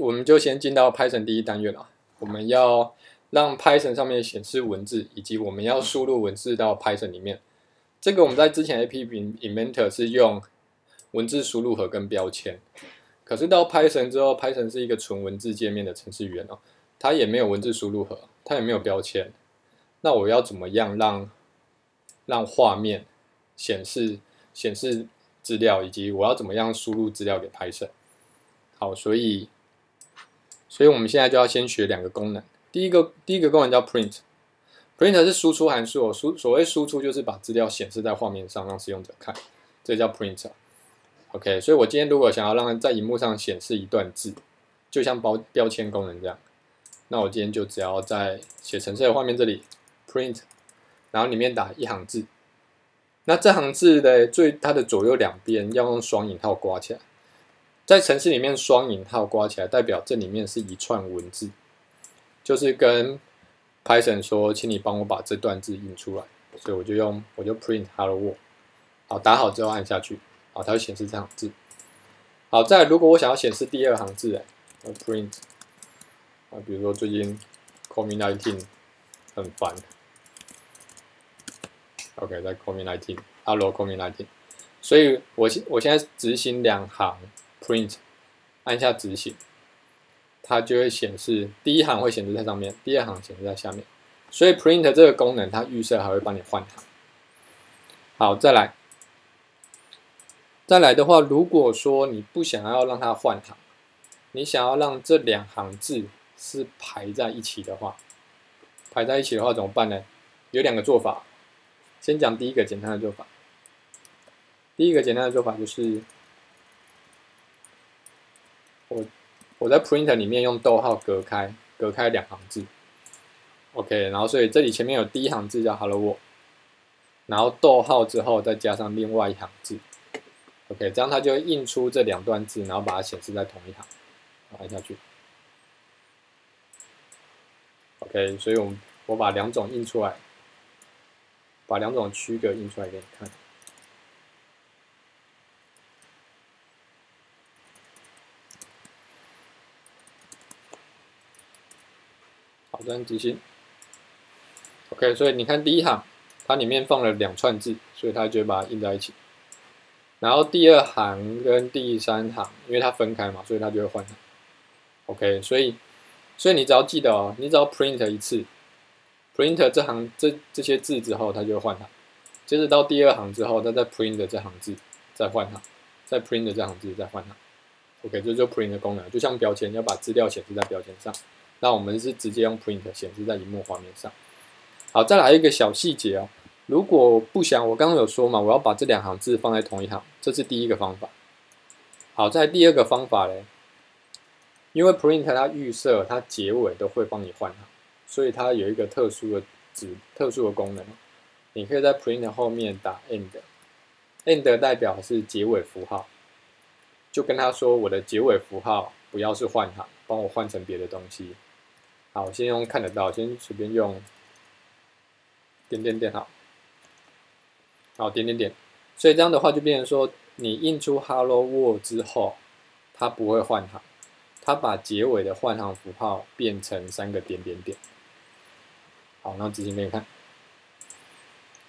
我们就先进到 Python 第一单元了。我们要让 Python 上面显示文字，以及我们要输入文字到 Python 里面。这个我们在之前 App Inventor 是用文字输入盒跟标签，可是到 Python 之后，Python 是一个纯文字界面的程序员哦，它也没有文字输入盒，它也没有标签。那我要怎么样让让画面显示显示资料，以及我要怎么样输入资料给 Python？好，所以。所以我们现在就要先学两个功能。第一个，第一个功能叫 print，print 是输出函数。输所谓输出就是把资料显示在画面上，让使用者看，这叫 print。OK，所以我今天如果想要让在荧幕上显示一段字，就像标标签功能这样，那我今天就只要在写程式的画面这里 print，然后里面打一行字。那这行字的最它的左右两边要用双引号刮起来。在城市里面，双引号刮起来，代表这里面是一串文字，就是跟 Python 说，请你帮我把这段字印出来。所以我就用，我就 print hello world。好，打好之后按下去，好，它会显示这行字。好，再如果我想要显示第二行字，哎我，print 啊，比如说最近 COVID-19 很烦，OK，在 COVID-19，hello COVID-19，所以我现我现在执行两行。print，按下执行，它就会显示第一行会显示在上面，第二行显示在下面。所以 print 这个功能，它预设还会帮你换行。好，再来，再来的话，如果说你不想要让它换行，你想要让这两行字是排在一起的话，排在一起的话怎么办呢？有两个做法。先讲第一个简单的做法。第一个简单的做法就是。我我在 print 里面用逗号隔开隔开两行字，OK，然后所以这里前面有第一行字叫 Hello World，然后逗号之后再加上另外一行字，OK，这样它就会印出这两段字，然后把它显示在同一行，按下去，OK，所以我们我把两种印出来，把两种区隔印出来给你看。这样执行，OK，所以你看第一行，它里面放了两串字，所以它就把它印在一起。然后第二行跟第三行，因为它分开嘛，所以它就会换行 OK，所以，所以你只要记得哦，你只要 print 一次，print 这行这这些字之后，它就会换行。接着到第二行之后，它再 print 这行字，再换行，再 print 这行字，再换行。OK，这就 print 的功能，就像标签，要把资料显示在标签上。那我们是直接用 print 显示在荧幕画面上。好，再来一个小细节哦。如果不想，我刚刚有说嘛，我要把这两行字放在同一行，这是第一个方法。好，在第二个方法嘞，因为 print 它预设它结尾都会帮你换行，所以它有一个特殊的指特殊的功能。你可以在 print 后面打 end，end 代表是结尾符号，就跟他说我的结尾符号不要是换行，帮我换成别的东西。好，先用看得到，先随便用点点点，好，好点点点，所以这样的话就变成说，你印出 Hello World 之后，它不会换行，它把结尾的换行符号变成三个点点点。好，那执行给你看。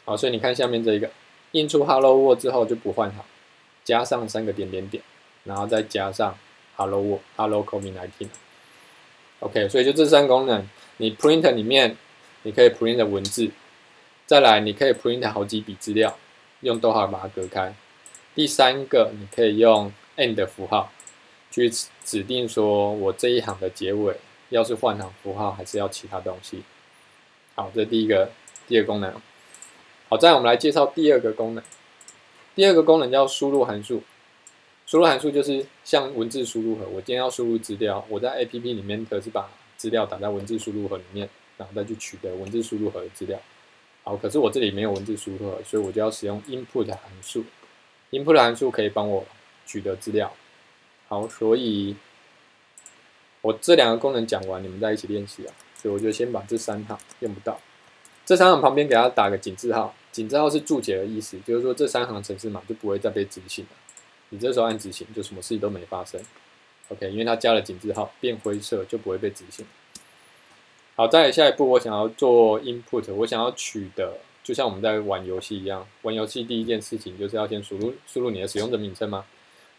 好，所以你看下面这一个，印出 Hello World 之后就不换行，加上三个点点点，然后再加上 Hello World，Hello COVID-19。OK，所以就这三功能，你 print 里面你可以 print 文字，再来你可以 print 好几笔资料，用逗号把它隔开。第三个，你可以用 end 符号去指定说我这一行的结尾要是换行符号，还是要其他东西。好，这第一个第二个功能。好，再我们来介绍第二个功能。第二个功能叫输入函数。输入函数就是像文字输入盒，我今天要输入资料，我在 A P P 里面可是把资料打在文字输入盒里面，然后再去取得文字输入盒的资料。好，可是我这里没有文字输入盒，所以我就要使用 input 函数。input 函数可以帮我取得资料。好，所以我这两个功能讲完，你们再一起练习啊。所以我就先把这三行用不到，这三行旁边给它打个井字号，井字号是注解的意思，就是说这三行程式码就不会再被执行了。你这时候按执行，就什么事情都没发生。OK，因为它加了井字号，变灰色就不会被执行。好，再下一步，我想要做 input，我想要取的，就像我们在玩游戏一样，玩游戏第一件事情就是要先输入输入你的使用者名称嘛，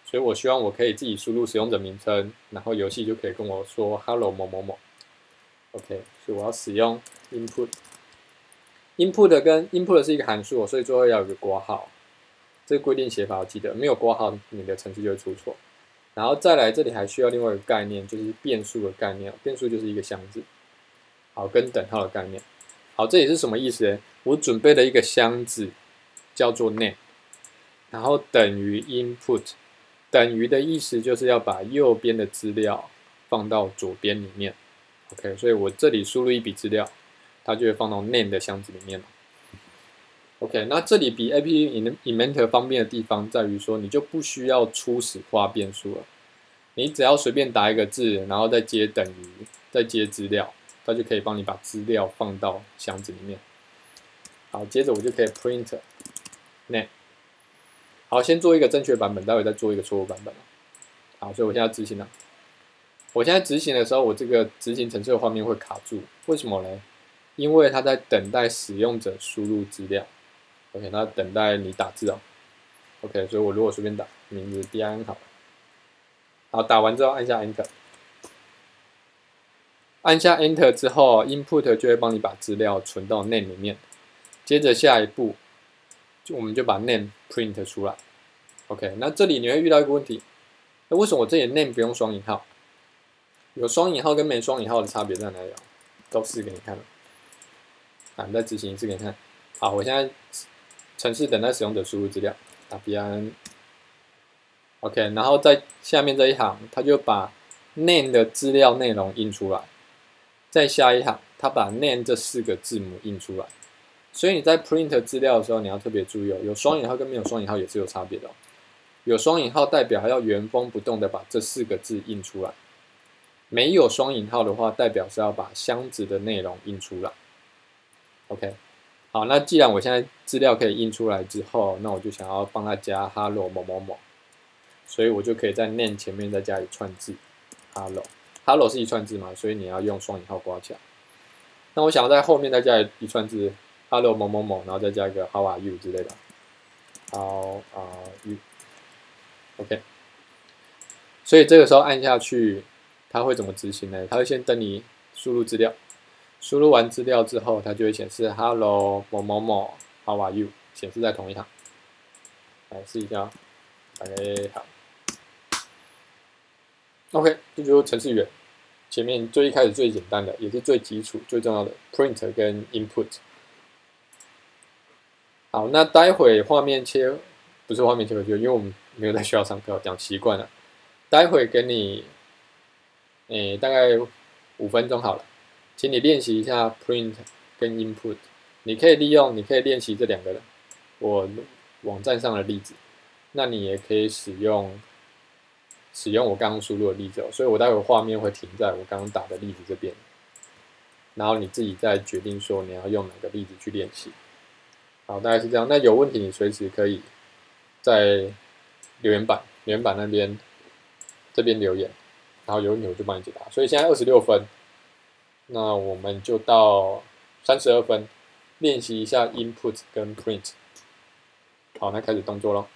所以我希望我可以自己输入使用者名称，然后游戏就可以跟我说 hello 某某某。OK，所以我要使用 input，input 跟 input 是一个函数，所以最后要有个括号，这个规定写法我记得，没有括号你的程序就会出错。然后再来这里还需要另外一个概念，就是变数的概念，变数就是一个箱子，好，跟等号的概念。好，这里是什么意思呢？我准备了一个箱子，叫做 name，然后等于 input，等于的意思就是要把右边的资料放到左边里面。OK，所以我这里输入一笔资料，它就会放到 name 的箱子里面了 OK，那这里比 a p i inventor 方便的地方在于说，你就不需要初始化变数了，你只要随便打一个字，然后再接等于，再接资料，它就可以帮你把资料放到箱子里面。好，接着我就可以 print name。好，先做一个正确版本，待会再做一个错误版本好，所以我现在执行了。我现在执行的时候，我这个执行程序的画面会卡住，为什么呢？因为它在等待使用者输入资料。OK，那等待你打字哦。OK，所以我如果随便打名字 D I N 好，好打完之后按下 Enter，按下 Enter 之后，Input 就会帮你把资料存到 Name 里面。接着下一步，就我们就把 Name print 出来。OK，那这里你会遇到一个问题，那为什么我这里 Name 不用双引号？有双引号跟没双引号的差别在哪里？都试给你看了。啊，再执行一次给你看。好，我现在程式等待使用者输入资料，打 B N。OK，然后在下面这一行，它就把 name 的资料内容印出来。在下一行，它把 name 这四个字母印出来。所以你在 print 资料的时候，你要特别注意哦，有双引号跟没有双引号也是有差别的。有双引号代表要原封不动的把这四个字印出来。没有双引号的话，代表是要把箱子的内容印出来。OK，好，那既然我现在资料可以印出来之后，那我就想要帮他加 Hello 某某某，所以我就可以在 name 前面再加一串字 Hello，Hello 是一串字嘛，所以你要用双引号挂起来。那我想要在后面再加一串字 Hello 某某某，然后再加一个 How are you 之类的，How are you？OK，所以这个时候按下去。它会怎么执行呢？它会先等你输入资料，输入完资料之后，它就会显示 “hello 某某某，how are you”，显示在同一行。来试一下，哎好，OK，这就是程序员前面最一开始最简单的，也是最基础、最重要的 print 跟 input。好，那待会画面切不是画面切回去，因为我们没有在学校上课，讲习惯了。待会给你。诶，大概五分钟好了，请你练习一下 print 跟 input。你可以利用，你可以练习这两个我网站上的例子。那你也可以使用使用我刚刚输入的例子哦。所以我待会画面会停在我刚刚打的例子这边，然后你自己再决定说你要用哪个例子去练习。好，大概是这样。那有问题你随时可以在留言板留言板那边这边留言。然后有问题我就帮你解答，所以现在二十六分，那我们就到三十二分，练习一下 input 跟 print。好，那开始动作喽。